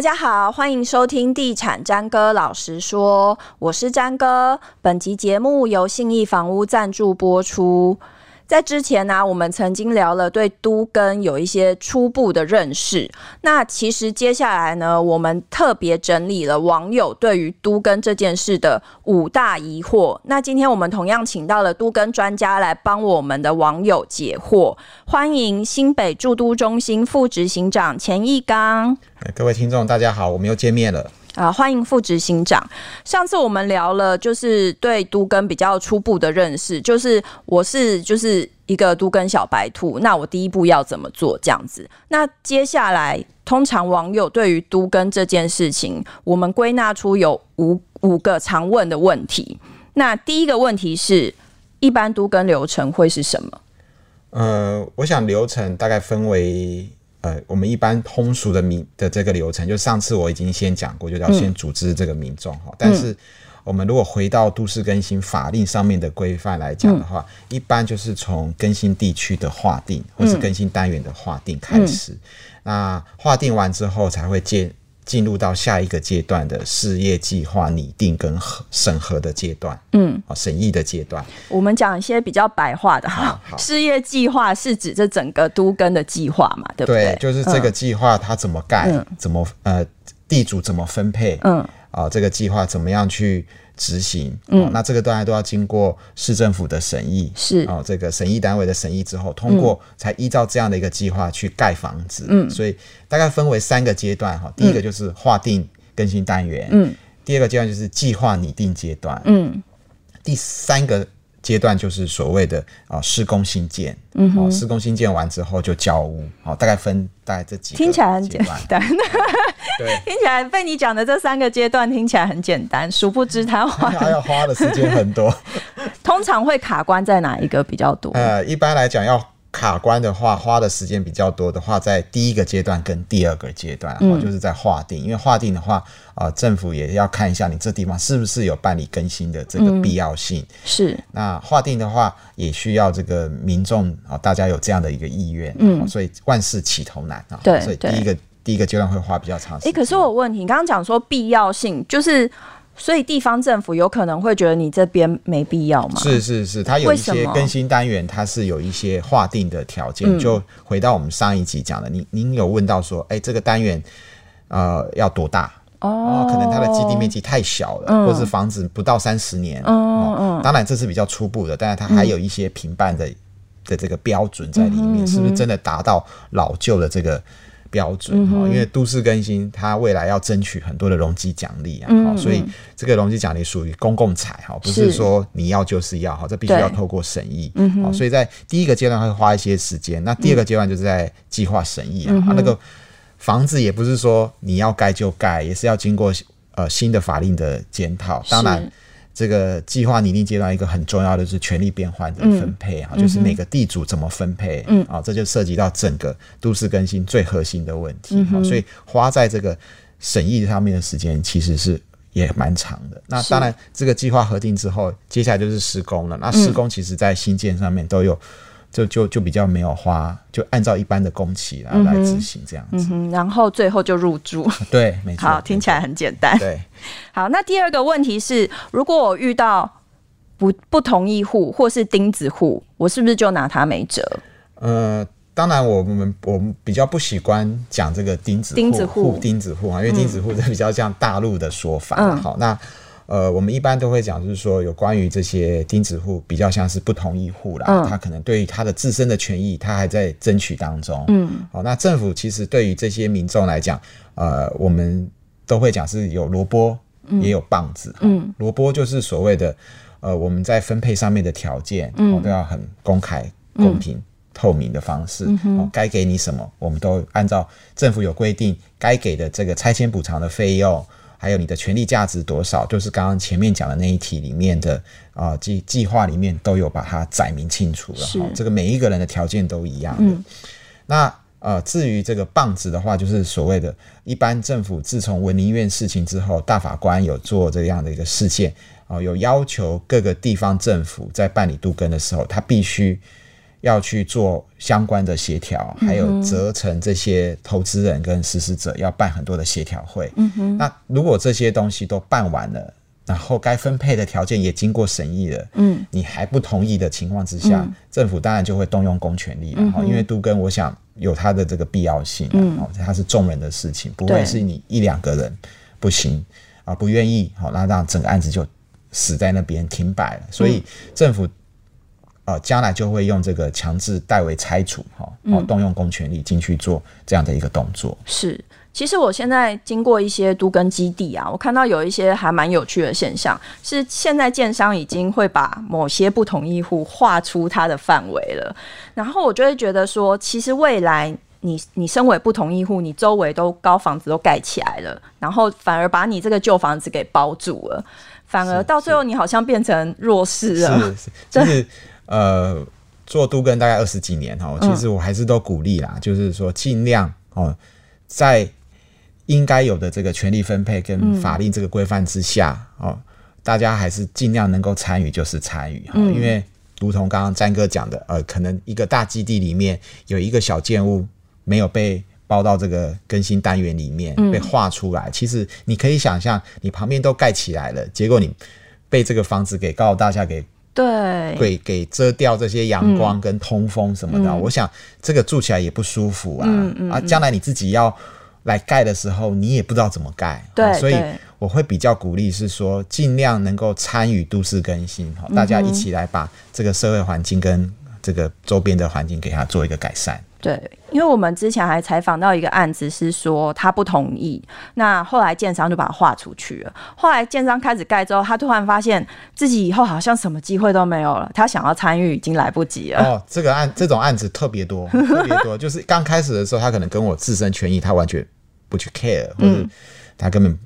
大家好，欢迎收听《地产詹哥老实说》，我是詹哥。本集节目由信义房屋赞助播出。在之前呢、我们曾经聊了对都更有一些初步的认识。那其实接下来呢，我们特别整理了网友对于都更这件事的五大疑惑。那今天我们同样请到了都更专家来帮我们的网友解惑。欢迎新北住都中心副执行长钱义刚。各位听众，大家好，我们又见面了。啊，欢迎副执行长。上次我们聊了，就是对都更比较初步的认识，就是我是就是一个都更小白兔，那我第一步要怎么做？这样子。那接下来，通常网友对于都更这件事情，我们归纳出有五五个常问的问题。那第一个问题是，一般都跟流程会是什么？呃，我想流程大概分为。呃，我们一般通俗的民的这个流程，就上次我已经先讲过，就要先组织这个民众哈。嗯、但是我们如果回到都市更新法令上面的规范来讲的话，嗯、一般就是从更新地区的划定，或是更新单元的划定开始。嗯、那划定完之后，才会建。进入到下一个阶段的事业计划拟定跟审核的阶段，嗯，啊，审议的阶段。我们讲一些比较白话的哈，事业计划是指这整个都跟的计划嘛，对不对？对，就是这个计划它怎么盖，嗯、怎么呃，地主怎么分配，嗯，啊，这个计划怎么样去。执行，嗯、哦，那这个当然都要经过市政府的审议，是。哦，这个审议单位的审议之后通过，才依照这样的一个计划去盖房子，嗯，所以大概分为三个阶段哈，第一个就是划定更新单元，嗯，第二个阶段就是计划拟定阶段，嗯，第三个。阶段就是所谓的啊施工新建，嗯哼，施工新建完之后就交屋，好，大概分大概这几听起来很简单，对，听起来被你讲的这三个阶段听起来很简单，殊不知他花 他要花的时间很多，通常会卡关在哪一个比较多？呃，一般来讲要。卡关的话，花的时间比较多的话，在第一个阶段跟第二个阶段，然后，就是在划定。因为划定的话，啊、呃，政府也要看一下你这地方是不是有办理更新的这个必要性。嗯、是。那划定的话，也需要这个民众啊，大家有这样的一个意愿。嗯。所以万事起头难啊。对。所以第一个第一个阶段会花比较长时间。哎、欸，可是我问你，你刚刚讲说必要性，就是。所以地方政府有可能会觉得你这边没必要吗？是是是，它有一些更新单元，它是有一些划定的条件。就回到我们上一集讲的，您您有问到说，哎，这个单元呃要多大？哦，可能它的基地面积太小了，或是房子不到三十年。嗯嗯，当然这是比较初步的，但是它还有一些评办的的这个标准在里面，是不是真的达到老旧的这个？标准哈，嗯、因为都市更新，它未来要争取很多的容积奖励啊，嗯、所以这个容积奖励属于公共财哈，不是说你要就是要哈，这必须要透过审议，嗯，所以在第一个阶段会花一些时间，那第二个阶段就是在计划审议啊，那个房子也不是说你要盖就盖，也是要经过呃新的法令的检讨，当然。这个计划拟定阶段一个很重要的是权力变换的分配啊，嗯、就是每个地主怎么分配，嗯啊，这就涉及到整个都市更新最核心的问题，嗯、所以花在这个审议上面的时间其实是也蛮长的。那当然，这个计划核定之后，接下来就是施工了。那施工其实在新建上面都有。就就就比较没有花，就按照一般的工期来来执行这样子，嗯，然后最后就入住。对，没错。好，听起来很简单。对，好，那第二个问题是，如果我遇到不不同意户或是钉子户，我是不是就拿他没辙？呃，当然，我们我们比较不习惯讲这个钉子钉子户钉子户啊，因为钉子户这比较像大陆的说法。嗯、好，那。呃，我们一般都会讲，就是说有关于这些钉子户，比较像是不同意户啦，嗯、他可能对于他的自身的权益，他还在争取当中。嗯，好，那政府其实对于这些民众来讲，呃，我们都会讲是有萝卜也有棒子。嗯，萝卜就是所谓的，呃，我们在分配上面的条件，嗯，都要很公开、公平、嗯、透明的方式。该给你什么，我们都按照政府有规定该给的这个拆迁补偿的费用。还有你的权利价值多少，就是刚刚前面讲的那一题里面的啊计计划里面都有把它载明清楚了哈。是这个每一个人的条件都一样的。嗯、那呃，至于这个棒子的话，就是所谓的，一般政府自从文林院事情之后，大法官有做这样的一个事件啊，有要求各个地方政府在办理杜根的时候，他必须要去做相关的协调，还有责成这些投资人跟实施者要办很多的协调会。嗯哼，那如果这些东西都办完了，然后该分配的条件也经过审议了，嗯，你还不同意的情况之下，嗯、政府当然就会动用公权力了。嗯、因为都更，我想有他的这个必要性，嗯，它是众人的事情，不会是你一两个人不行啊，不愿意，好，那让整个案子就死在那边停摆了。所以政府。呃，将来就会用这个强制代为拆除，哈，哦，动用公权力进去做这样的一个动作。是，其实我现在经过一些都更基地啊，我看到有一些还蛮有趣的现象，是现在建商已经会把某些不同意户划出它的范围了，然后我就会觉得说，其实未来你你身为不同意户，你周围都高房子都盖起来了，然后反而把你这个旧房子给包住了，反而到最后你好像变成弱势了，是 是，就是。呃，做都更大概二十几年哈，其实我还是都鼓励啦，嗯、就是说尽量哦，在应该有的这个权力分配跟法令这个规范之下、嗯、哦，大家还是尽量能够参与就是参与哈，嗯、因为如同刚刚詹哥讲的，呃，可能一个大基地里面有一个小建物没有被包到这个更新单元里面，被画出来，嗯、其实你可以想象，你旁边都盖起来了，结果你被这个房子给高楼大家给。对，给给遮掉这些阳光跟通风什么的，嗯、我想这个住起来也不舒服啊。嗯嗯、啊，将来你自己要来盖的时候，你也不知道怎么盖。对、啊，所以我会比较鼓励是说，尽量能够参与都市更新，哈，大家一起来把这个社会环境跟这个周边的环境给它做一个改善。对，因为我们之前还采访到一个案子，是说他不同意，那后来建商就把他划出去了。后来建商开始盖之后，他突然发现自己以后好像什么机会都没有了，他想要参与已经来不及了。哦，这个案这种案子特别多，特别多，就是刚开始的时候，他可能跟我自身权益，他完全不去 care，或者他根本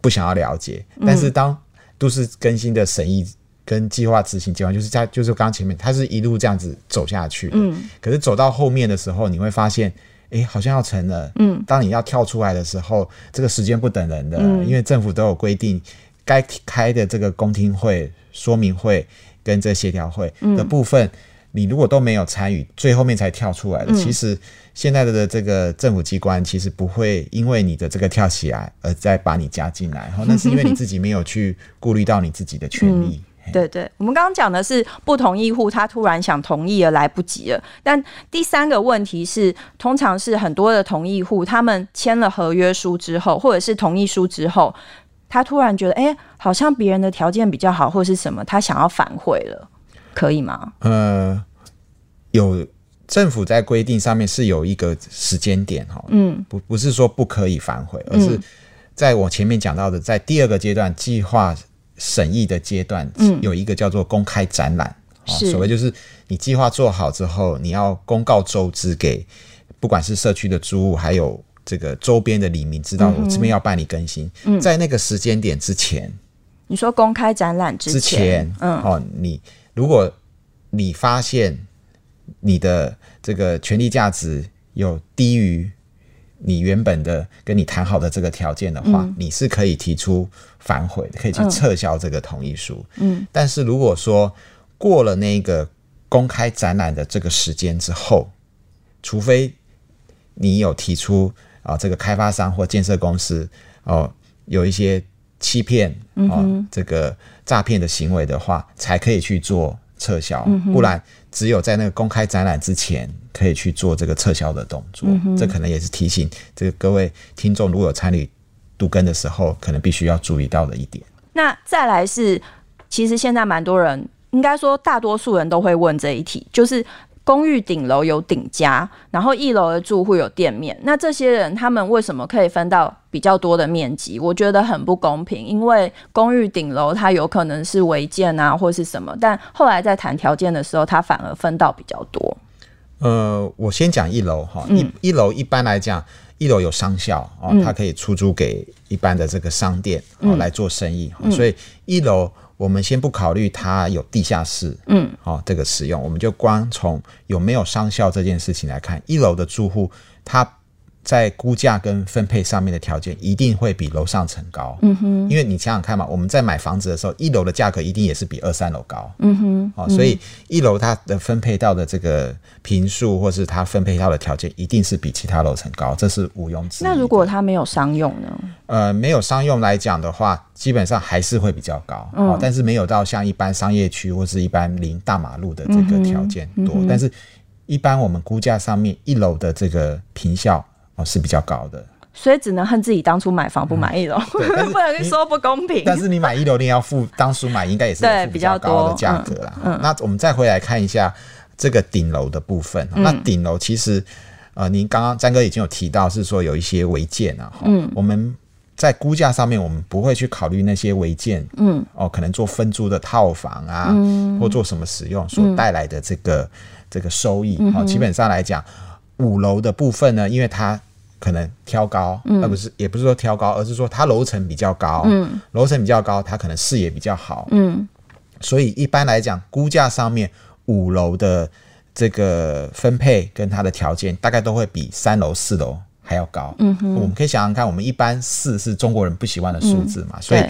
不想要了解。嗯、但是当都市更新的审议。跟计划执行计划，就是在就是刚前面，它是一路这样子走下去。嗯，可是走到后面的时候，你会发现，哎、欸，好像要成了。嗯，当你要跳出来的时候，这个时间不等人的，嗯、因为政府都有规定，该开的这个公听会、说明会跟这协调会的部分，嗯、你如果都没有参与，最后面才跳出来的，嗯、其实现在的这个政府机关其实不会因为你的这个跳起来而再把你加进来，那是因为你 自己没有去顾虑到你自己的权利。嗯对对，我们刚刚讲的是不同意户，他突然想同意而来不及了。但第三个问题是，通常是很多的同意户，他们签了合约书之后，或者是同意书之后，他突然觉得，哎，好像别人的条件比较好，或者是什么，他想要反悔了，可以吗？呃，有政府在规定上面是有一个时间点哈，嗯，不不是说不可以反悔，而是在我前面讲到的，在第二个阶段计划。审议的阶段，有一个叫做公开展览，嗯、所谓就是你计划做好之后，你要公告周知给不管是社区的租户，还有这个周边的里民知道，我这边要办理更新。嗯、在那个时间点之前，你说公开展览之前，之前嗯，哦，你如果你发现你的这个权利价值有低于。你原本的跟你谈好的这个条件的话，嗯、你是可以提出反悔，可以去撤销这个同意书。嗯，但是如果说过了那个公开展览的这个时间之后，除非你有提出啊，这个开发商或建设公司哦有一些欺骗啊这个诈骗的行为的话，才可以去做撤销，嗯、不然只有在那个公开展览之前。可以去做这个撤销的动作，嗯、这可能也是提醒这个各位听众，如果有参与读根的时候，可能必须要注意到的一点。那再来是，其实现在蛮多人，应该说大多数人都会问这一题，就是公寓顶楼有顶家，然后一楼的住户有店面，那这些人他们为什么可以分到比较多的面积？我觉得很不公平，因为公寓顶楼它有可能是违建啊，或是什么，但后来在谈条件的时候，它反而分到比较多。呃，我先讲一楼哈，一一楼一般来讲，一楼有商校哦，它可以出租给一般的这个商店哦来做生意，所以一楼我们先不考虑它有地下室，嗯，哦这个使用，我们就光从有没有商效这件事情来看，一楼的住户他在估价跟分配上面的条件一定会比楼上层高，嗯哼，因为你想想看嘛，我们在买房子的时候，一楼的价格一定也是比二三楼高，嗯哼，哦，所以一楼它的分配到的这个坪数或是它分配到的条件一定是比其他楼层高，这是毋庸置疑。那如果它没有商用呢？呃，没有商用来讲的话，基本上还是会比较高，嗯、哦，但是没有到像一般商业区或是一般临大马路的这个条件多，嗯嗯、但是一般我们估价上面一楼的这个坪效。哦，是比较高的，所以只能恨自己当初买房不买一楼，不能说不公平。但是你买一楼，你要付当初买应该也是付比较高的价格啦。嗯嗯、那我们再回来看一下这个顶楼的部分。嗯、那顶楼其实，呃，您刚刚詹哥已经有提到，是说有一些违建啊。嗯，我们在估价上面，我们不会去考虑那些违建。嗯，哦，可能做分租的套房啊，嗯、或做什么使用所带来的这个、嗯、这个收益。哦，基本上来讲。五楼的部分呢，因为它可能挑高，而、嗯、不是也不是说挑高，而是说它楼层比较高，嗯，楼层比较高，它可能视野比较好，嗯，所以一般来讲，估价上面五楼的这个分配跟它的条件，大概都会比三楼、四楼还要高，嗯哼，我们可以想想看，我们一般四是中国人不喜欢的数字嘛，嗯、所以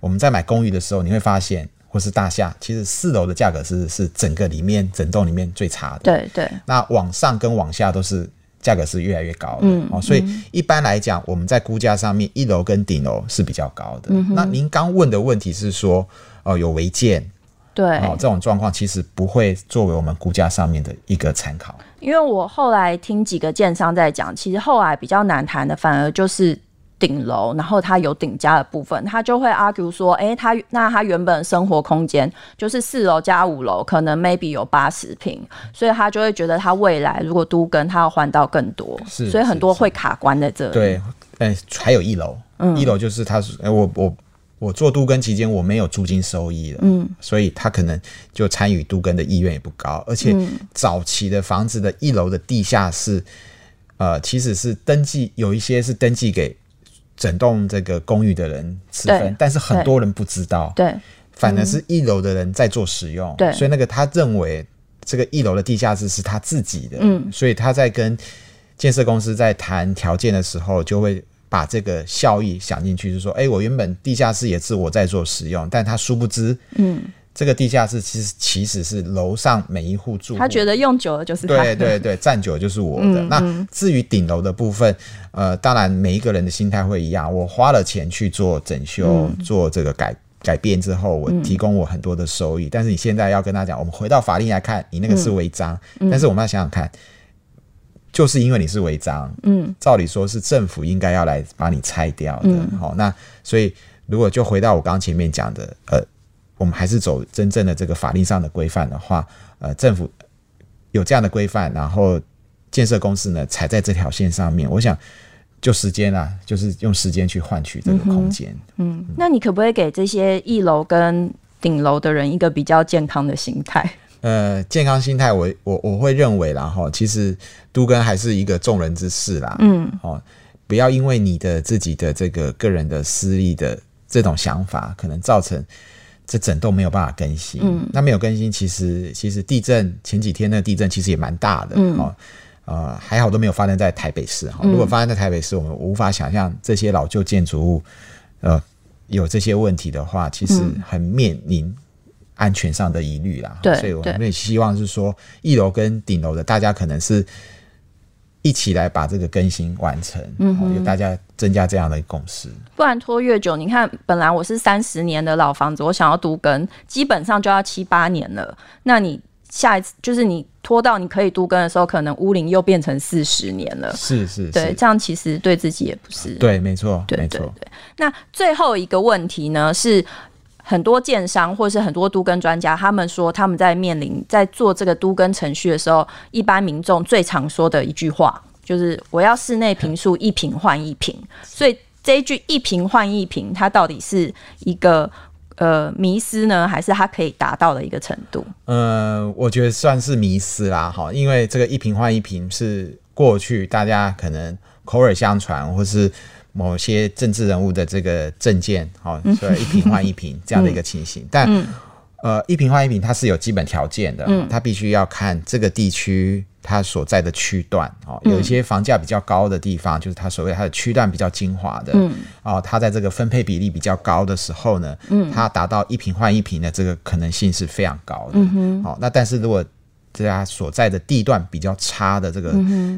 我们在买公寓的时候，你会发现。或是大厦，其实四楼的价格是是整个里面整栋里面最差的。对对。那往上跟往下都是价格是越来越高的。嗯。哦，所以一般来讲，我们在估价上面，一楼跟顶楼是比较高的。那您刚问的问题是说，哦，有违建。对。哦，这种状况其实不会作为我们估价上面的一个参考。因为我后来听几个建商在讲，其实后来比较难谈的，反而就是。顶楼，然后它有顶加的部分，他就会 argue 说，哎，他那他原本生活空间就是四楼加五楼，可能 maybe 有八十平，所以他就会觉得他未来如果都跟，他要换到更多，是，所以很多会卡关在这里。对，哎，还有一楼，嗯，一楼就是他，哎，我我我做都跟期间我没有租金收益了，嗯，所以他可能就参与都跟的意愿也不高，而且早期的房子的一楼的地下室，呃，其实是登记有一些是登记给。整栋这个公寓的人吃分，但是很多人不知道，对，反而是一楼的人在做使用，对，所以那个他认为这个一楼的地下室是他自己的，嗯，所以他在跟建设公司在谈条件的时候，就会把这个效益想进去，就是说，哎，我原本地下室也是我在做使用，但他殊不知，嗯。这个地下室其实其实是楼上每一户住户，他觉得用久了就是他对对对，占久了就是我的。那至于顶楼的部分，呃，当然每一个人的心态会一样。我花了钱去做整修，嗯、做这个改改变之后，我提供我很多的收益。嗯、但是你现在要跟他讲，我们回到法令来看，你那个是违章。嗯、但是我们要想想看，就是因为你是违章，嗯，照理说是政府应该要来把你拆掉的。好、嗯哦，那所以如果就回到我刚刚前面讲的，呃。我们还是走真正的这个法律上的规范的话，呃，政府有这样的规范，然后建设公司呢踩在这条线上面，我想就时间啊，就是用时间去换取这个空间。嗯，嗯，那你可不可以给这些一楼跟顶楼的人一个比较健康的心态？呃，健康心态，我我我会认为啦哈，其实都跟还是一个众人之事啦。嗯，哦，不要因为你的自己的这个个人的私利的这种想法，可能造成。这整栋没有办法更新，嗯，那没有更新，其实其实地震前几天那个地震其实也蛮大的，嗯，哦，呃，还好都没有发生在台北市哈。如果发生在台北市，我们无法想象这些老旧建筑物，呃，有这些问题的话，其实很面临安全上的疑虑啦。对，所以我们也希望是说，一楼跟顶楼的大家可能是。一起来把这个更新完成，嗯哼，有大家增加这样的共识，不然拖越久。你看，本来我是三十年的老房子，我想要独根，基本上就要七八年了。那你下一次就是你拖到你可以独根的时候，可能屋龄又变成四十年了。是是，是，对，这样其实对自己也不是。对，没错，对对对。没错。那最后一个问题呢是。很多建商或是很多都跟专家，他们说他们在面临在做这个都跟程序的时候，一般民众最常说的一句话就是：“我要室内坪数一坪换一坪。”所以这一句“一坪换一坪”，它到底是一个呃迷思呢，还是它可以达到的一个程度？呃，我觉得算是迷思啦，哈，因为这个一坪换一坪是过去大家可能口耳相传，或是。某些政治人物的这个证件，好，所以一瓶换一瓶 这样的一个情形，嗯、但、嗯、呃，一瓶换一瓶它是有基本条件的，嗯、它必须要看这个地区它所在的区段哦，有一些房价比较高的地方，嗯、就是它所谓它的区段比较精华的，嗯，哦，它在这个分配比例比较高的时候呢，嗯，它达到一瓶换一瓶的这个可能性是非常高的，哦，那但是如果这家所在的地段比较差的这个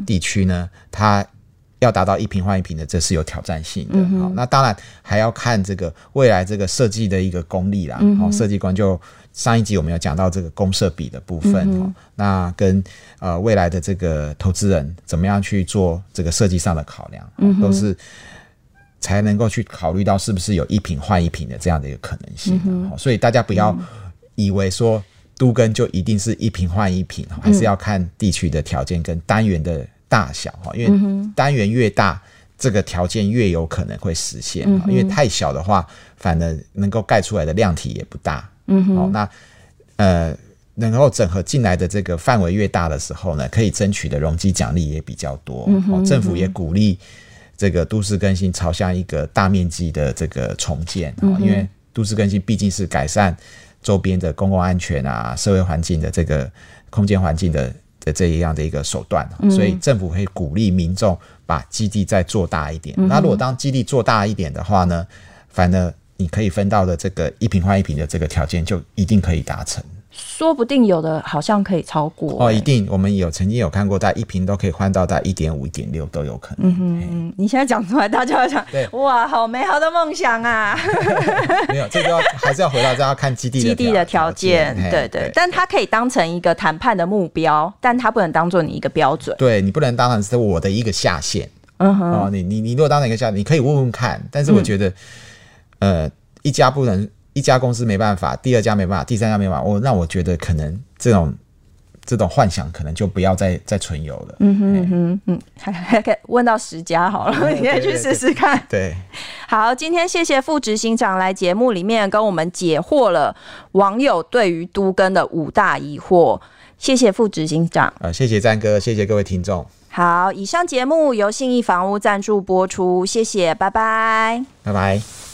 地区呢，嗯、它要达到一平换一平的，这是有挑战性的。好、那当然还要看这个未来这个设计的一个功力啦。好、嗯，设计官就上一集我们有讲到这个公设比的部分。嗯、哦，那跟呃未来的这个投资人怎么样去做这个设计上的考量，都是才能够去考虑到是不是有一坪换一坪的这样的一个可能性。嗯、所以大家不要以为说都跟就一定是一坪换一坪，还是要看地区的条件跟单元的。大小哈，因为单元越大，这个条件越有可能会实现。因为太小的话，反而能够盖出来的量体也不大。嗯哼，那呃，能够整合进来的这个范围越大的时候呢，可以争取的容积奖励也比较多。哦，政府也鼓励这个都市更新朝向一个大面积的这个重建啊。因为都市更新毕竟是改善周边的公共安全啊、社会环境的这个空间环境的。的这一样的一个手段，所以政府会鼓励民众把基地再做大一点。嗯、那如果当基地做大一点的话呢，反而你可以分到的这个一平换一平的这个条件就一定可以达成。说不定有的好像可以超过、欸、哦，一定我们有曾经有看过，在一瓶都可以换到在一点五、一点六都有可能。嗯哼，你现在讲出来，大家要想，对哇，好美好的梦想啊！没有，这个要还是要回到这要看基地基地的条件，对对，对，但它可以当成一个谈判的目标，但它不能当做你一个标准。对，你不能当成是我的一个下限。嗯哼，哦，你你你如果当成一个下限，你可以问问看，但是我觉得，嗯、呃，一家不能。一家公司没办法，第二家没办法，第三家没办法。我那我觉得可能这种这种幻想可能就不要再再存有了。嗯哼嗯哼嗯，还还可以问到十家好了，嗯、你可以去试试看。对，好，今天谢谢副执行长来节目里面跟我们解惑了网友对于都更的五大疑惑。谢谢副执行长。呃，谢谢詹哥，谢谢各位听众。好，以上节目由信义房屋赞助播出，谢谢，拜拜，拜拜。